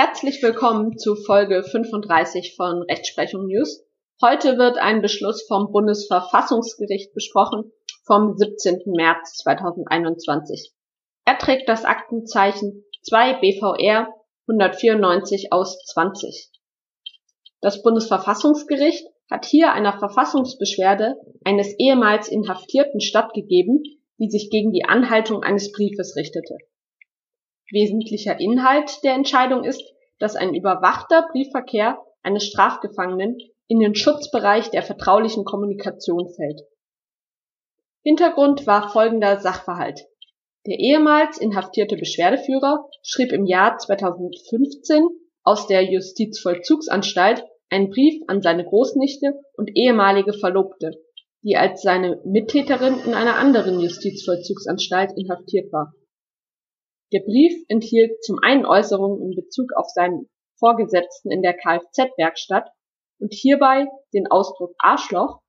Herzlich willkommen zu Folge 35 von Rechtsprechung News. Heute wird ein Beschluss vom Bundesverfassungsgericht besprochen vom 17. März 2021. Er trägt das Aktenzeichen 2 BVR 194 aus 20. Das Bundesverfassungsgericht hat hier einer Verfassungsbeschwerde eines ehemals Inhaftierten stattgegeben, die sich gegen die Anhaltung eines Briefes richtete. Wesentlicher Inhalt der Entscheidung ist, dass ein überwachter Briefverkehr eines Strafgefangenen in den Schutzbereich der vertraulichen Kommunikation fällt. Hintergrund war folgender Sachverhalt. Der ehemals inhaftierte Beschwerdeführer schrieb im Jahr 2015 aus der Justizvollzugsanstalt einen Brief an seine Großnichte und ehemalige Verlobte, die als seine Mittäterin in einer anderen Justizvollzugsanstalt inhaftiert war. Der Brief enthielt zum einen Äußerungen in Bezug auf seinen Vorgesetzten in der Kfz-Werkstatt und hierbei den Ausdruck Arschloch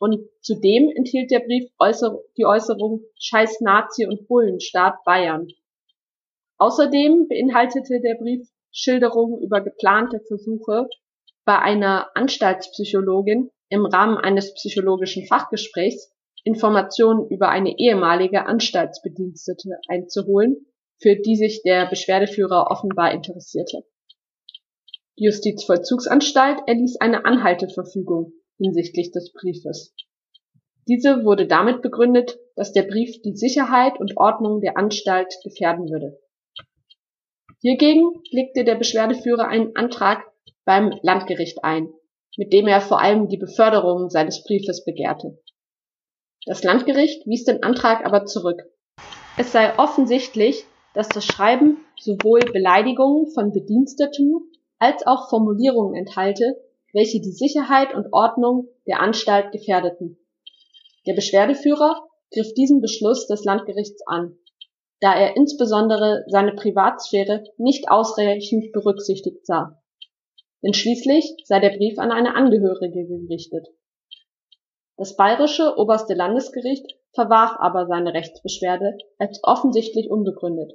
und zudem enthielt der Brief äußer die Äußerung Scheiß Nazi und Bullenstaat Bayern. Außerdem beinhaltete der Brief Schilderungen über geplante Versuche bei einer Anstaltspsychologin im Rahmen eines psychologischen Fachgesprächs Informationen über eine ehemalige Anstaltsbedienstete einzuholen für die sich der Beschwerdeführer offenbar interessierte. Die Justizvollzugsanstalt erließ eine Anhalteverfügung hinsichtlich des Briefes. Diese wurde damit begründet, dass der Brief die Sicherheit und Ordnung der Anstalt gefährden würde. Hiergegen legte der Beschwerdeführer einen Antrag beim Landgericht ein, mit dem er vor allem die Beförderung seines Briefes begehrte. Das Landgericht wies den Antrag aber zurück. Es sei offensichtlich, dass das Schreiben sowohl Beleidigungen von Bediensteten als auch Formulierungen enthalte, welche die Sicherheit und Ordnung der Anstalt gefährdeten. Der Beschwerdeführer griff diesen Beschluss des Landgerichts an, da er insbesondere seine Privatsphäre nicht ausreichend berücksichtigt sah. Denn schließlich sei der Brief an eine Angehörige gerichtet. Das bayerische oberste Landesgericht verwarf aber seine Rechtsbeschwerde als offensichtlich unbegründet.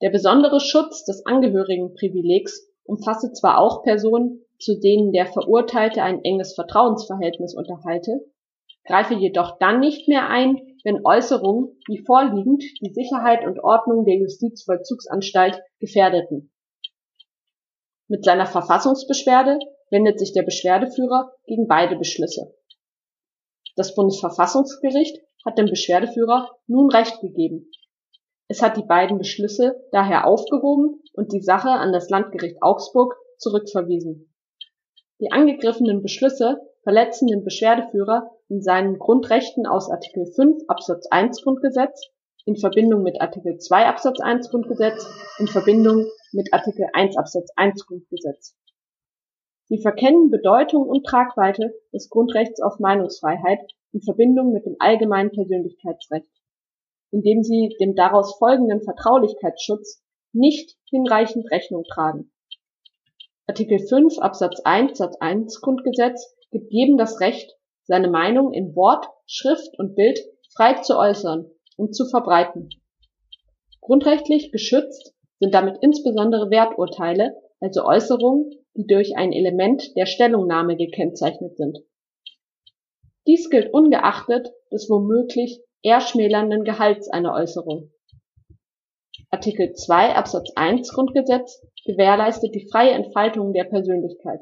Der besondere Schutz des Angehörigenprivilegs umfasse zwar auch Personen, zu denen der Verurteilte ein enges Vertrauensverhältnis unterhalte, greife jedoch dann nicht mehr ein, wenn Äußerungen, wie vorliegend, die Sicherheit und Ordnung der Justizvollzugsanstalt gefährdeten. Mit seiner Verfassungsbeschwerde wendet sich der Beschwerdeführer gegen beide Beschlüsse. Das Bundesverfassungsgericht hat dem Beschwerdeführer nun Recht gegeben es hat die beiden Beschlüsse daher aufgehoben und die Sache an das Landgericht Augsburg zurückverwiesen. Die angegriffenen Beschlüsse verletzen den Beschwerdeführer in seinen Grundrechten aus Artikel 5 Absatz 1 Grundgesetz in Verbindung mit Artikel 2 Absatz 1 Grundgesetz in Verbindung mit Artikel 1 Absatz 1 Grundgesetz. Sie verkennen Bedeutung und Tragweite des Grundrechts auf Meinungsfreiheit in Verbindung mit dem allgemeinen Persönlichkeitsrecht indem sie dem daraus folgenden Vertraulichkeitsschutz nicht hinreichend Rechnung tragen. Artikel 5 Absatz 1 Satz 1 Grundgesetz gibt jedem das Recht, seine Meinung in Wort, Schrift und Bild frei zu äußern und zu verbreiten. Grundrechtlich geschützt sind damit insbesondere Werturteile, also Äußerungen, die durch ein Element der Stellungnahme gekennzeichnet sind. Dies gilt ungeachtet des womöglich eher schmälernden Gehalts einer Äußerung. Artikel 2 Absatz 1 Grundgesetz gewährleistet die freie Entfaltung der Persönlichkeit.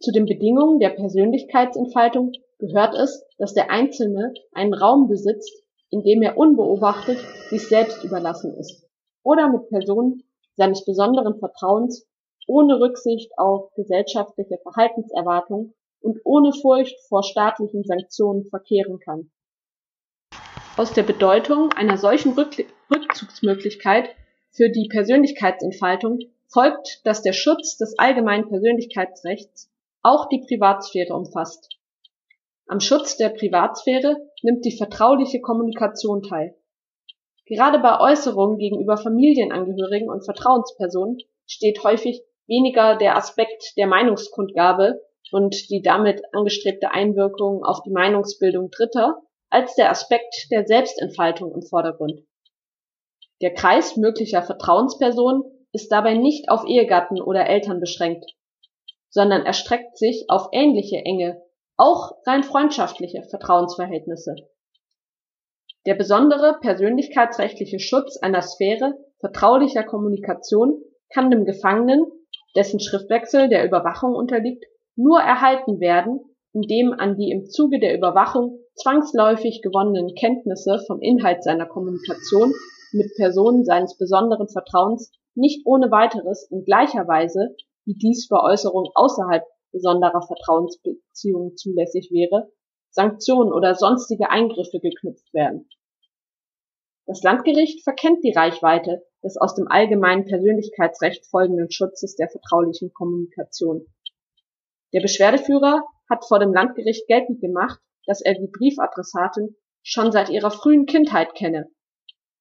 Zu den Bedingungen der Persönlichkeitsentfaltung gehört es, dass der Einzelne einen Raum besitzt, in dem er unbeobachtet sich selbst überlassen ist oder mit Personen seines besonderen Vertrauens ohne Rücksicht auf gesellschaftliche Verhaltenserwartungen und ohne Furcht vor staatlichen Sanktionen verkehren kann aus der Bedeutung einer solchen Rückzugsmöglichkeit für die Persönlichkeitsentfaltung folgt, dass der Schutz des allgemeinen Persönlichkeitsrechts auch die Privatsphäre umfasst. Am Schutz der Privatsphäre nimmt die vertrauliche Kommunikation teil. Gerade bei Äußerungen gegenüber Familienangehörigen und Vertrauenspersonen steht häufig weniger der Aspekt der Meinungskundgabe und die damit angestrebte Einwirkung auf die Meinungsbildung Dritter als der Aspekt der Selbstentfaltung im Vordergrund. Der Kreis möglicher Vertrauenspersonen ist dabei nicht auf Ehegatten oder Eltern beschränkt, sondern erstreckt sich auf ähnliche enge, auch rein freundschaftliche Vertrauensverhältnisse. Der besondere persönlichkeitsrechtliche Schutz einer Sphäre vertraulicher Kommunikation kann dem Gefangenen, dessen Schriftwechsel der Überwachung unterliegt, nur erhalten werden, indem an die im Zuge der Überwachung zwangsläufig gewonnenen Kenntnisse vom Inhalt seiner Kommunikation mit Personen seines besonderen Vertrauens nicht ohne weiteres in gleicher Weise, wie dies bei Äußerungen außerhalb besonderer Vertrauensbeziehungen zulässig wäre, Sanktionen oder sonstige Eingriffe geknüpft werden. Das Landgericht verkennt die Reichweite des aus dem allgemeinen Persönlichkeitsrecht folgenden Schutzes der vertraulichen Kommunikation. Der Beschwerdeführer hat vor dem Landgericht geltend gemacht, dass er die Briefadressatin schon seit ihrer frühen Kindheit kenne.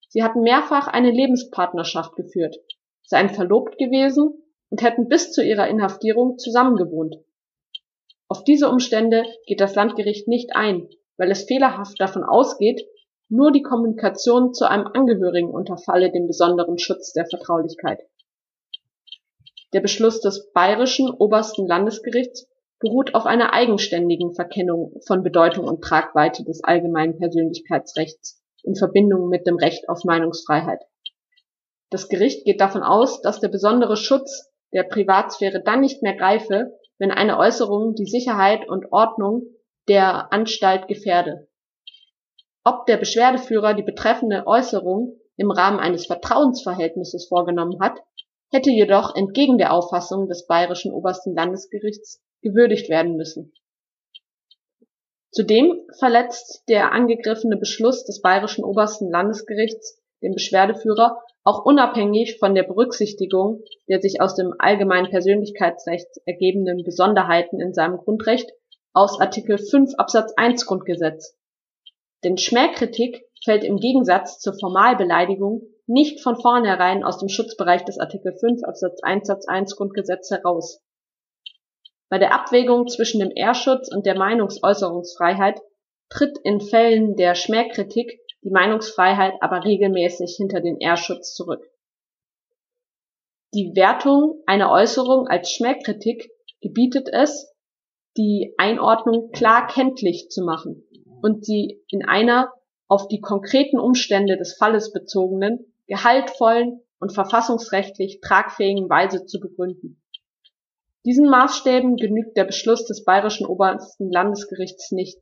Sie hatten mehrfach eine Lebenspartnerschaft geführt, seien verlobt gewesen und hätten bis zu ihrer Inhaftierung zusammengewohnt. Auf diese Umstände geht das Landgericht nicht ein, weil es fehlerhaft davon ausgeht, nur die Kommunikation zu einem Angehörigen unterfalle dem besonderen Schutz der Vertraulichkeit. Der Beschluss des Bayerischen Obersten Landesgerichts beruht auf einer eigenständigen Verkennung von Bedeutung und Tragweite des allgemeinen Persönlichkeitsrechts in Verbindung mit dem Recht auf Meinungsfreiheit. Das Gericht geht davon aus, dass der besondere Schutz der Privatsphäre dann nicht mehr greife, wenn eine Äußerung die Sicherheit und Ordnung der Anstalt gefährde. Ob der Beschwerdeführer die betreffende Äußerung im Rahmen eines Vertrauensverhältnisses vorgenommen hat, hätte jedoch entgegen der Auffassung des Bayerischen Obersten Landesgerichts gewürdigt werden müssen. Zudem verletzt der angegriffene Beschluss des Bayerischen Obersten Landesgerichts den Beschwerdeführer auch unabhängig von der Berücksichtigung der sich aus dem allgemeinen Persönlichkeitsrecht ergebenden Besonderheiten in seinem Grundrecht aus Artikel 5 Absatz 1 Grundgesetz. Denn Schmähkritik fällt im Gegensatz zur Formalbeleidigung nicht von vornherein aus dem Schutzbereich des Artikel 5 Absatz 1 Satz 1 Grundgesetz heraus. Bei der Abwägung zwischen dem Ehrschutz und der Meinungsäußerungsfreiheit tritt in Fällen der Schmähkritik die Meinungsfreiheit aber regelmäßig hinter den Ehrschutz zurück. Die Wertung einer Äußerung als Schmähkritik gebietet es, die Einordnung klar kenntlich zu machen und sie in einer auf die konkreten Umstände des Falles bezogenen, gehaltvollen und verfassungsrechtlich tragfähigen Weise zu begründen. Diesen Maßstäben genügt der Beschluss des Bayerischen Obersten Landesgerichts nicht,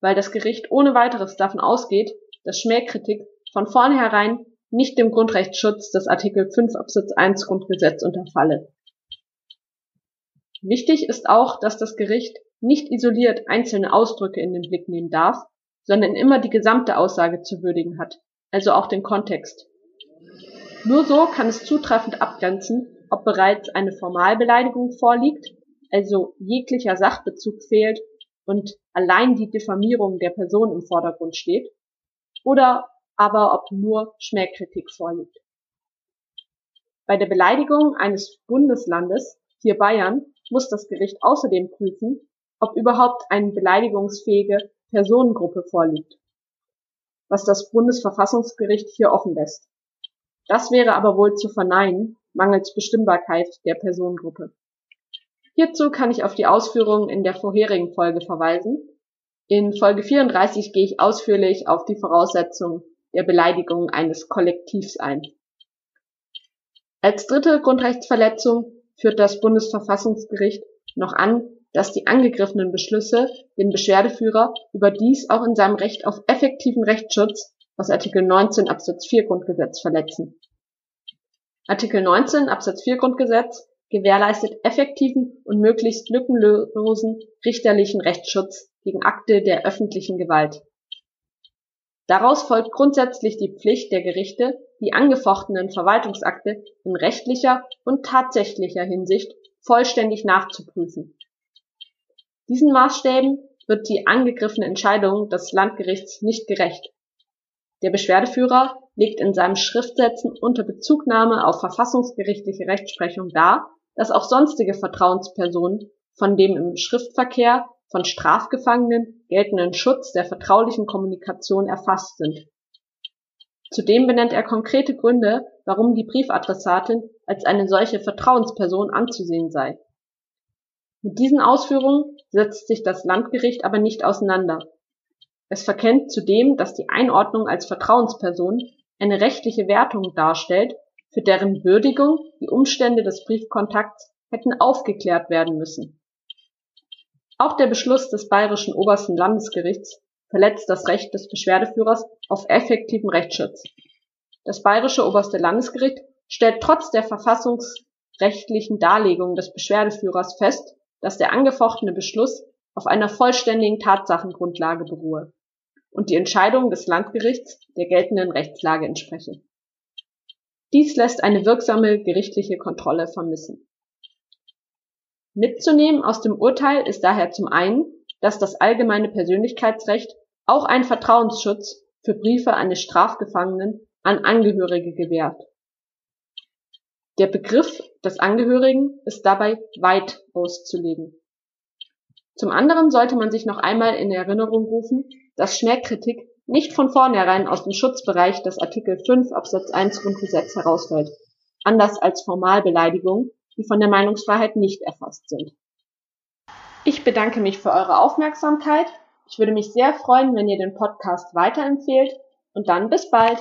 weil das Gericht ohne weiteres davon ausgeht, dass Schmähkritik von vornherein nicht dem Grundrechtsschutz des Artikel 5 Absatz 1 Grundgesetz unterfalle. Wichtig ist auch, dass das Gericht nicht isoliert einzelne Ausdrücke in den Blick nehmen darf, sondern immer die gesamte Aussage zu würdigen hat, also auch den Kontext. Nur so kann es zutreffend abgrenzen, ob bereits eine Formalbeleidigung vorliegt, also jeglicher Sachbezug fehlt und allein die Diffamierung der Person im Vordergrund steht, oder aber ob nur Schmähkritik vorliegt. Bei der Beleidigung eines Bundeslandes, hier Bayern, muss das Gericht außerdem prüfen, ob überhaupt eine beleidigungsfähige Personengruppe vorliegt, was das Bundesverfassungsgericht hier offen lässt. Das wäre aber wohl zu verneinen, mangels Bestimmbarkeit der Personengruppe. Hierzu kann ich auf die Ausführungen in der vorherigen Folge verweisen, in Folge 34 gehe ich ausführlich auf die Voraussetzungen der Beleidigung eines Kollektivs ein. Als dritte Grundrechtsverletzung führt das Bundesverfassungsgericht noch an, dass die angegriffenen Beschlüsse den Beschwerdeführer überdies auch in seinem Recht auf effektiven Rechtsschutz aus Artikel 19 Absatz 4 Grundgesetz verletzen. Artikel 19 Absatz 4 Grundgesetz gewährleistet effektiven und möglichst lückenlosen richterlichen Rechtsschutz gegen Akte der öffentlichen Gewalt. Daraus folgt grundsätzlich die Pflicht der Gerichte, die angefochtenen Verwaltungsakte in rechtlicher und tatsächlicher Hinsicht vollständig nachzuprüfen. Diesen Maßstäben wird die angegriffene Entscheidung des Landgerichts nicht gerecht. Der Beschwerdeführer legt in seinem Schriftsätzen unter Bezugnahme auf verfassungsgerichtliche Rechtsprechung dar, dass auch sonstige Vertrauenspersonen von dem im Schriftverkehr von Strafgefangenen geltenden Schutz der vertraulichen Kommunikation erfasst sind. Zudem benennt er konkrete Gründe, warum die Briefadressatin als eine solche Vertrauensperson anzusehen sei. Mit diesen Ausführungen setzt sich das Landgericht aber nicht auseinander. Es verkennt zudem, dass die Einordnung als Vertrauensperson eine rechtliche Wertung darstellt, für deren Würdigung die Umstände des Briefkontakts hätten aufgeklärt werden müssen. Auch der Beschluss des Bayerischen Obersten Landesgerichts verletzt das Recht des Beschwerdeführers auf effektiven Rechtsschutz. Das Bayerische Oberste Landesgericht stellt trotz der verfassungsrechtlichen Darlegung des Beschwerdeführers fest, dass der angefochtene Beschluss auf einer vollständigen Tatsachengrundlage beruhe und die Entscheidung des Landgerichts der geltenden Rechtslage entspreche. Dies lässt eine wirksame gerichtliche Kontrolle vermissen. Mitzunehmen aus dem Urteil ist daher zum einen, dass das allgemeine Persönlichkeitsrecht auch einen Vertrauensschutz für Briefe eines Strafgefangenen an Angehörige gewährt. Der Begriff des Angehörigen ist dabei weit auszulegen. Zum anderen sollte man sich noch einmal in Erinnerung rufen, dass Schmähkritik nicht von vornherein aus dem Schutzbereich des Artikel 5 Absatz 1 Grundgesetz herausfällt, anders als Formalbeleidigungen, die von der Meinungsfreiheit nicht erfasst sind. Ich bedanke mich für eure Aufmerksamkeit. Ich würde mich sehr freuen, wenn ihr den Podcast weiterempfehlt und dann bis bald.